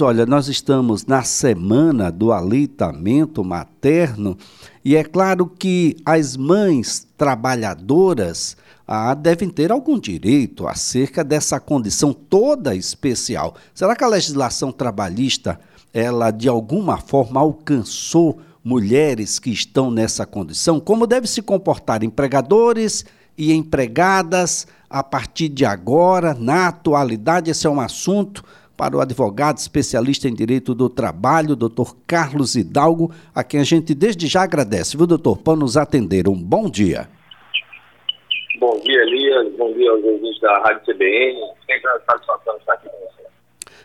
Olha, nós estamos na semana do aleitamento materno e é claro que as mães trabalhadoras ah, devem ter algum direito acerca dessa condição toda especial. Será que a legislação trabalhista, ela de alguma forma alcançou mulheres que estão nessa condição? Como devem se comportar empregadores e empregadas a partir de agora, na atualidade? Esse é um assunto para o advogado especialista em direito do trabalho, doutor Carlos Hidalgo, a quem a gente desde já agradece, viu, doutor, por nos atender. Um bom dia. Bom dia, Elias. Bom dia aos ouvintes da Rádio CBN. Sempre uma satisfação estar aqui com você.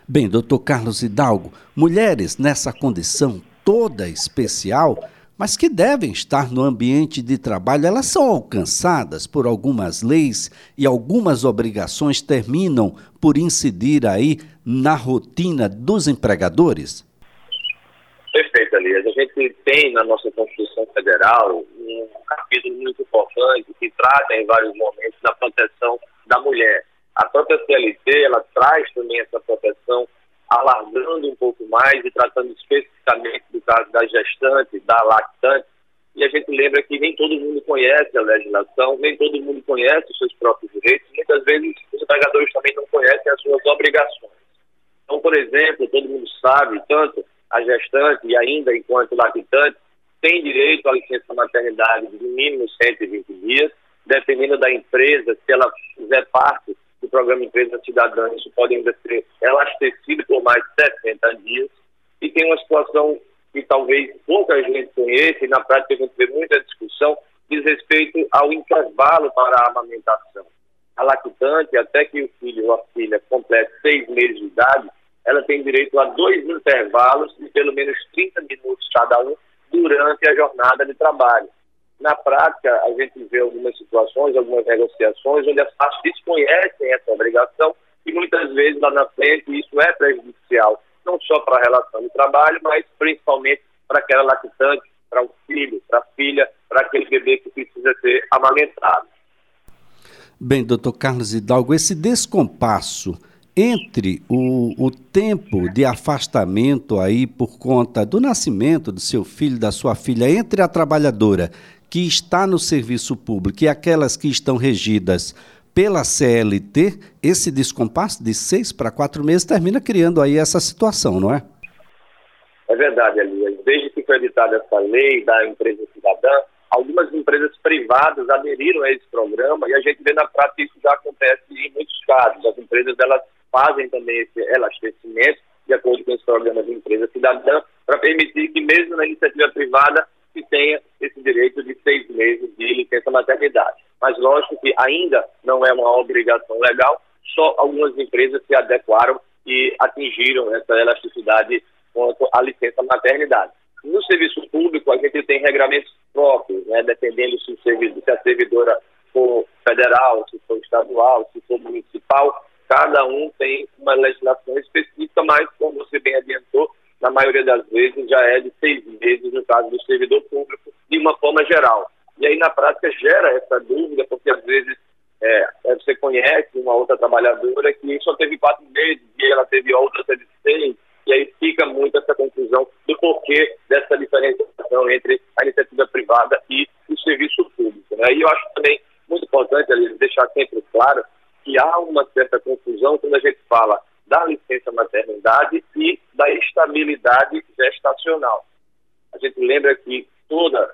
Bem, doutor Carlos Hidalgo, mulheres nessa condição toda especial mas que devem estar no ambiente de trabalho, elas são alcançadas por algumas leis e algumas obrigações terminam por incidir aí na rotina dos empregadores? Perfeito, Elias. A gente tem na nossa Constituição Federal um capítulo muito importante que trata em vários momentos da proteção da mulher. A própria CLT, ela traz também essa proteção alargando um pouco mais e tratando especificamente caso da gestante, da lactante. E a gente lembra que nem todo mundo conhece a legislação, nem todo mundo conhece os seus próprios direitos, muitas vezes os empregadores também não conhecem as suas obrigações. Então, por exemplo, todo mundo sabe, tanto a gestante e ainda enquanto lactante, tem direito à licença maternidade de mínimo 120 dias, dependendo da empresa, se ela fizer parte do programa Empresa Cidadã, isso pode ainda ser elastecido por mais de 60 dias. E tem uma situação que talvez pouca gente conheça, e na prática a gente vê muita discussão, diz respeito ao intervalo para a amamentação. A lactante, até que o filho ou a filha complete seis meses de idade, ela tem direito a dois intervalos de pelo menos 30 minutos cada um durante a jornada de trabalho. Na prática, a gente vê algumas situações, algumas negociações, onde as partes desconhecem essa obrigação e muitas vezes lá na frente isso é prejudicial, não só para a relação de trabalho, mas principalmente para aquela lactante, para o filho, para a filha, para aquele bebê que precisa ser amamentado. Bem, doutor Carlos Hidalgo, esse descompasso entre o, o tempo de afastamento aí por conta do nascimento do seu filho, da sua filha, entre a trabalhadora que está no serviço público e aquelas que estão regidas pela CLT, esse descompasso de seis para quatro meses termina criando aí essa situação, não é? É verdade, Elias. Desde que foi editada essa lei da empresa cidadã, algumas empresas privadas aderiram a esse programa e a gente vê na prática isso já acontece em muitos casos. As empresas elas fazem também esse elastecimento de acordo com esse programa de empresa cidadã para permitir que mesmo na iniciativa privada se tenha esse direito de seis meses de licença maternidade. Mas lógico que ainda não é uma obrigação legal, só algumas empresas se adequaram e atingiram essa elasticidade quanto à licença maternidade. No serviço público, a gente tem regramentos próprios, né, dependendo se, se a servidora for federal, se for estadual, se for municipal, cada um tem uma legislação específica, mas, como você bem adiantou, na maioria das vezes já é de seis meses no caso do servidor público, de uma forma geral. E aí, na prática, gera essa dúvida, porque às vezes é, é você conhece uma outra trabalhadora que só teve quatro meses e ela teve outra teve seis, e aí fica muito essa confusão do porquê dessa diferenciação entre a iniciativa privada e o serviço público. Né? E eu acho também muito importante ali, deixar sempre claro que há uma certa confusão quando a gente fala da licença maternidade e da estabilidade gestacional. A gente lembra que toda,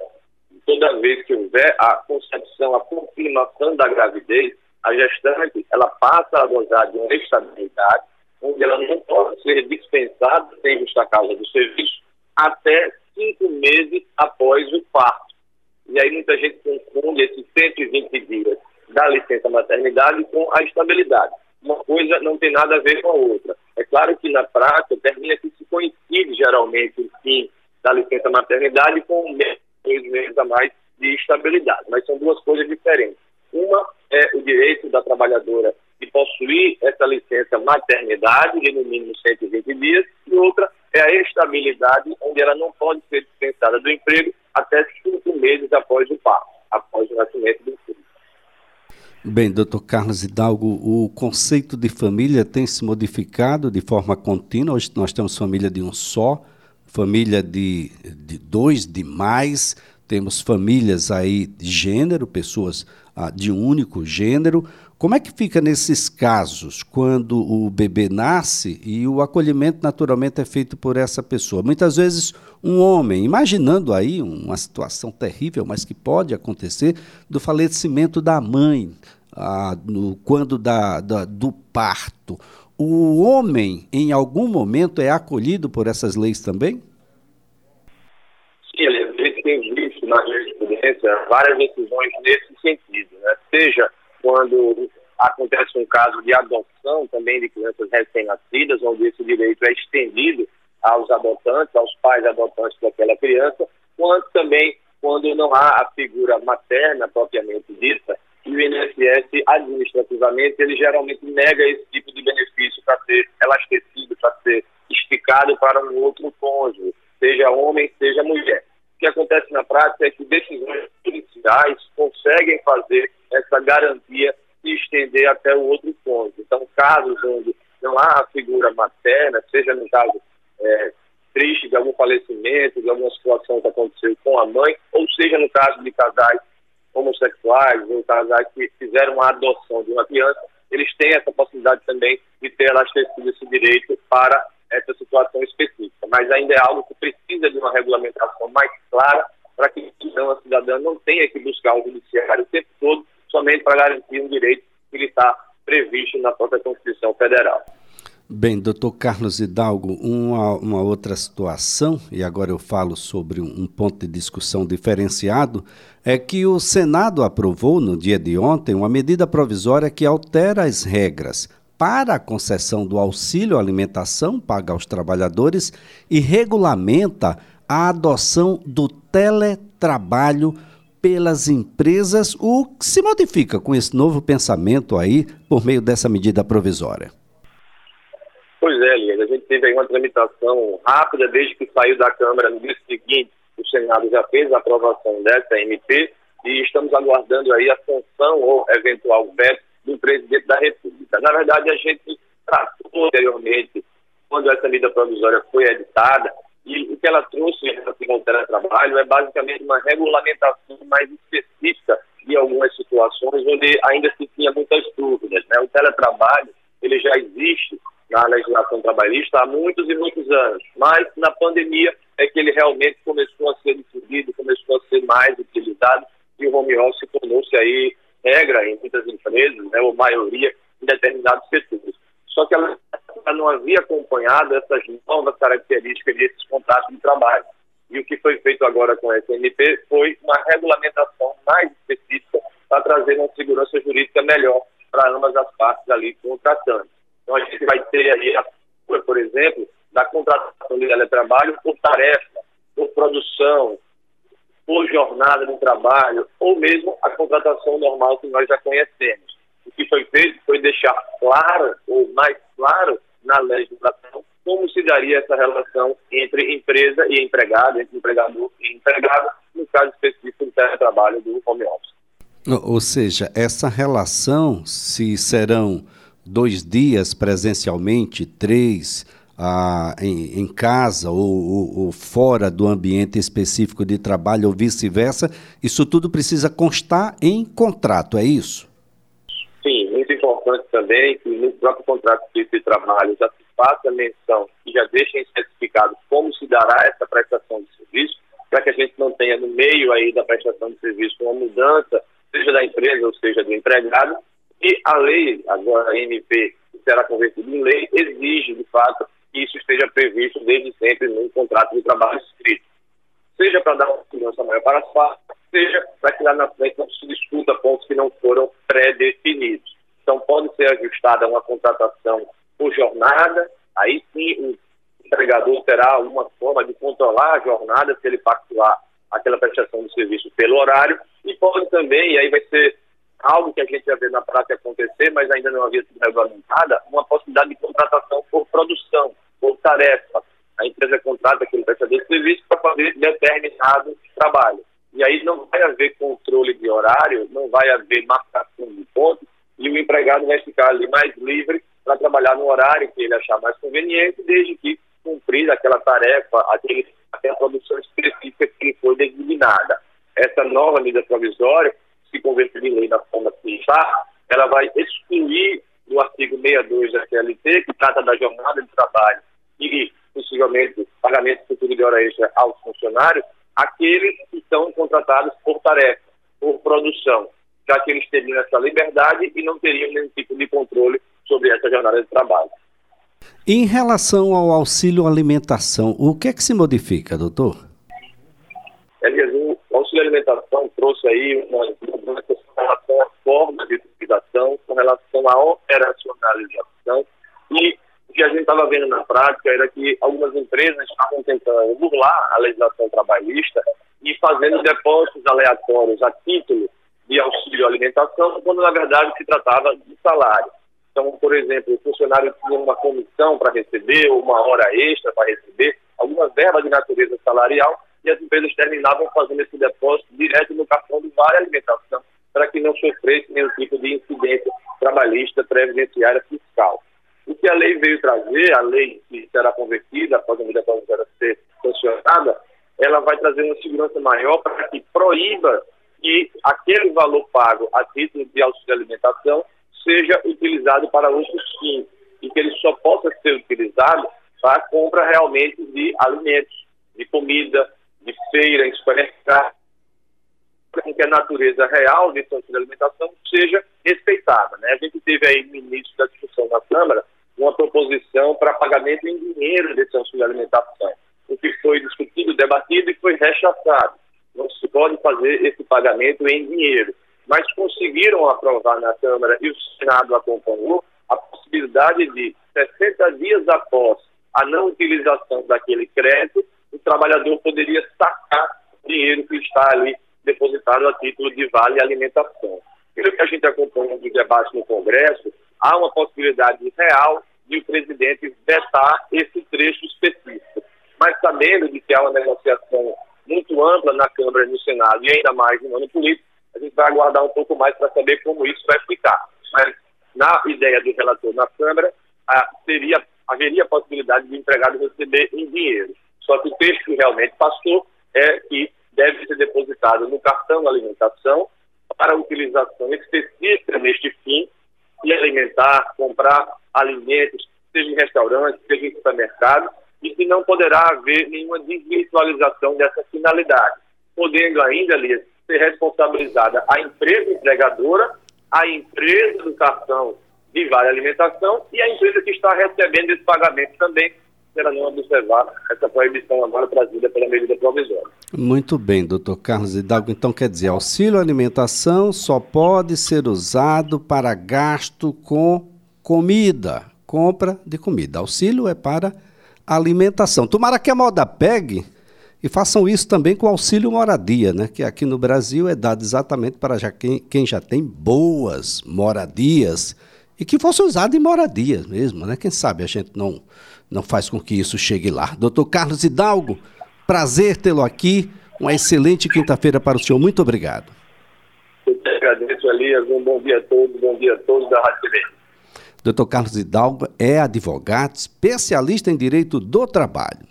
toda vez que houver a concepção, a confirmação da gravidez, a gestante ela passa a gozar de uma estabilidade onde ela não pode ser dispensada sem justa causa do serviço até cinco meses após o parto. E aí muita gente confunde esses 120 dias da licença maternidade com a estabilidade uma coisa não tem nada a ver com a outra. É claro que na prática termina que se coincide geralmente o fim da licença maternidade com um mês, dois meses a mais de estabilidade, mas são duas coisas diferentes. Uma é o direito da trabalhadora de possuir essa licença maternidade de no mínimo 120 dias, e outra é a estabilidade, onde ela não pode ser dispensada do emprego até cinco meses após o parto, após o nascimento do filho. Bem, doutor Carlos Hidalgo, o conceito de família tem se modificado de forma contínua. Hoje nós temos família de um só, família de, de dois, de mais, temos famílias aí de gênero, pessoas ah, de um único gênero. Como é que fica nesses casos, quando o bebê nasce e o acolhimento naturalmente é feito por essa pessoa? Muitas vezes um homem, imaginando aí uma situação terrível, mas que pode acontecer, do falecimento da mãe, ah, no, quando da, da, do parto. O homem, em algum momento, é acolhido por essas leis também? Sim, gente tem visto na jurisprudência várias decisões nesse sentido, né? seja quando acontece um caso de adoção também de crianças recém-nascidas, onde esse direito é estendido aos adotantes, aos pais adotantes daquela criança, quanto também quando não há a figura materna propriamente dita, e o INSS administrativamente ele geralmente nega esse tipo de benefício para ser elastecido, para ser esticado para um outro cônjuge, seja homem, seja mulher. O que acontece na prática é que decisões judiciais conseguem fazer essa garantia se estender até o outro cônjuge. Então, casos onde não há a figura materna, seja no caso é, triste de algum falecimento, de alguma situação que aconteceu com a mãe, ou seja no caso de casais homossexuais ou casais que fizeram uma adoção de uma criança, eles têm essa possibilidade também de ter elastecido esse direito para essa situação específica. Mas ainda é algo que precisa de uma regulamentação mais clara para que o cidadão, a cidadã não tenha que buscar o judiciário o tempo todo somente para garantir um direito que está previsto na própria Constituição Federal. Bem, doutor Carlos Hidalgo, uma, uma, outra situação, e agora eu falo sobre um, ponto de discussão diferenciado, é que o Senado aprovou no dia de ontem uma medida provisória que altera as regras para a concessão do auxílio alimentação paga aos trabalhadores e regulamenta a adoção do teletrabalho pelas empresas, o que se modifica com esse novo pensamento aí por meio dessa medida provisória. Pois é, Elias, a gente teve aí uma tramitação rápida desde que saiu da Câmara no dia seguinte. O Senado já fez a aprovação dessa MP e estamos aguardando aí a sanção ou eventual veto do presidente da República. Na verdade, a gente tratou anteriormente, quando essa medida provisória foi editada, e o que ela trouxe em relação ao teletrabalho é basicamente uma regulamentação mais específica de algumas situações onde ainda se tinha muitas dúvidas. Né? O teletrabalho ele já existe na legislação trabalhista há muitos e muitos anos, mas na pandemia é que ele realmente começou a ser difundido, começou a ser mais utilizado e o home office tornou-se aí regra em muitas empresas, né, ou maioria em determinados setores. Só que ela não havia acompanhado essas novas características desses contratos de trabalho. E o que foi feito agora com a SNP foi uma regulamentação mais específica para trazer uma segurança jurídica melhor para ambas as partes ali contratantes. Então a gente vai ter aí a por exemplo, da contratação de teletrabalho por tarefa, por produção, por jornada de trabalho, ou mesmo a contratação normal que nós já conhecemos. O que foi feito foi deixar claro, ou mais claro, na legislação, como se daria essa relação entre empresa e empregado, entre empregador e empregado, no caso específico do teletrabalho do home office. Ou seja, essa relação, se serão dois dias presencialmente, três ah, em, em, casa ou, ou, ou, fora do ambiente específico de trabalho ou vice-versa, isso tudo precisa constar em contrato, é isso? Sim, muito importante também que no próprio contrato de trabalho já se faça menção e já deixe especificado como se dará essa prestação de serviço, para que a gente não tenha no meio aí da prestação de serviço uma mudança, seja da empresa ou seja do empregado, e a lei, agora a MP, que será convertida em lei, exige, de fato, que isso esteja previsto desde sempre no contrato de trabalho escrito. Seja para dar uma segurança maior para as partes, seja para que lá na frente não se discuta pontos que não foram pré-definidos. Então, pode ser ajustada uma contratação por jornada, aí sim o empregador terá uma forma de controlar a jornada se ele pactuar aquela prestação de serviço pelo horário, e pode também, e aí vai ser algo que a gente já vê na prática acontecer, mas ainda não havia sido regulamentada, uma possibilidade de contratação por produção, por tarefa. A empresa contrata aquele prestador de serviço para fazer determinado trabalho. e aí não vai haver controle de horário, não vai haver marcação de pontos, e o empregado vai ficar ali mais livre para trabalhar no horário que ele achar mais conveniente, desde que cumprir aquela tarefa, aquele, aquela produção específica que foi designada. Essa nova medida provisória, se converter em lei da forma que está, ela vai excluir do artigo 62 da CLT, que trata da jornada de trabalho e, possivelmente, pagamento futuro de hora extra aos funcionários, aqueles que estão contratados por tarefa, por produção, já que eles teriam essa liberdade e não teriam nenhum tipo de controle sobre essa jornada de trabalho. Em relação ao auxílio alimentação, o que é que se modifica, doutor? Elias, o auxílio alimentação trouxe aí uma relação à forma de utilização, com relação à operacionalização e o que a gente estava vendo na prática era que algumas empresas estavam tentando burlar a legislação trabalhista e fazendo depósitos aleatórios a título de auxílio alimentação, quando na verdade se tratava de salário. Então, por exemplo, o funcionário tinha uma comissão para receber, ou uma hora extra para receber, alguma verba de natureza salarial, e as empresas terminavam fazendo esse depósito direto no cartão do Vale Alimentação, para que não sofresse nenhum tipo de incidência trabalhista, previdenciária, fiscal. O que a lei veio trazer, a lei que será convertida após a medida provisória ser sancionada, ela vai trazer uma segurança maior para que proíba que aquele valor pago a título de auxílio alimentação seja utilizado para outros fins e que ele só possa ser utilizado para a compra realmente de alimentos, de comida, de feira, em supermercado, com que a natureza real desse auxílio de alimentação seja respeitada. Né? A gente teve aí no início da discussão na Câmara uma proposição para pagamento em dinheiro desse auxílio de alimentação, o que foi discutido, debatido e foi rechaçado. Não se pode fazer esse pagamento em dinheiro mas conseguiram aprovar na Câmara e o Senado acompanhou a possibilidade de 60 dias após a não utilização daquele crédito, o trabalhador poderia sacar o dinheiro que está ali depositado a título de vale alimentação. Pelo que a gente acompanha do debate no Congresso, há uma possibilidade real de o presidente vetar esse trecho específico. Mas sabendo de que há uma negociação muito ampla na Câmara e no Senado, e ainda mais no ano político, a gente vai aguardar um pouco mais para saber como isso vai ficar. Mas, na ideia do relator na Câmara, a, seria, haveria a possibilidade de empregado receber em dinheiro. Só que o texto que realmente passou é que deve ser depositado no cartão alimentação para utilização específica neste fim e alimentar, comprar alimentos, seja em restaurantes, seja em supermercados, e que não poderá haver nenhuma desvirtualização dessa finalidade, podendo ainda, Lias, ser responsabilizada a empresa empregadora, a empresa do cartão de vale alimentação e a empresa que está recebendo esse pagamento também será não observar essa proibição agora trazida pela medida provisória. Muito bem, doutor Carlos Hidalgo. Então, quer dizer, auxílio alimentação só pode ser usado para gasto com comida, compra de comida. Auxílio é para alimentação. Tomara que a moda pegue e façam isso também com auxílio moradia, né? que aqui no Brasil é dado exatamente para já quem, quem já tem boas moradias e que fosse usado em moradias mesmo. Né? Quem sabe a gente não, não faz com que isso chegue lá. Doutor Carlos Hidalgo, prazer tê-lo aqui. Uma excelente quinta-feira para o senhor. Muito obrigado. Eu te agradeço, Elias. Um bom dia a todos. Bom dia a todos da Rádio TV. Doutor Carlos Hidalgo é advogado, especialista em direito do trabalho.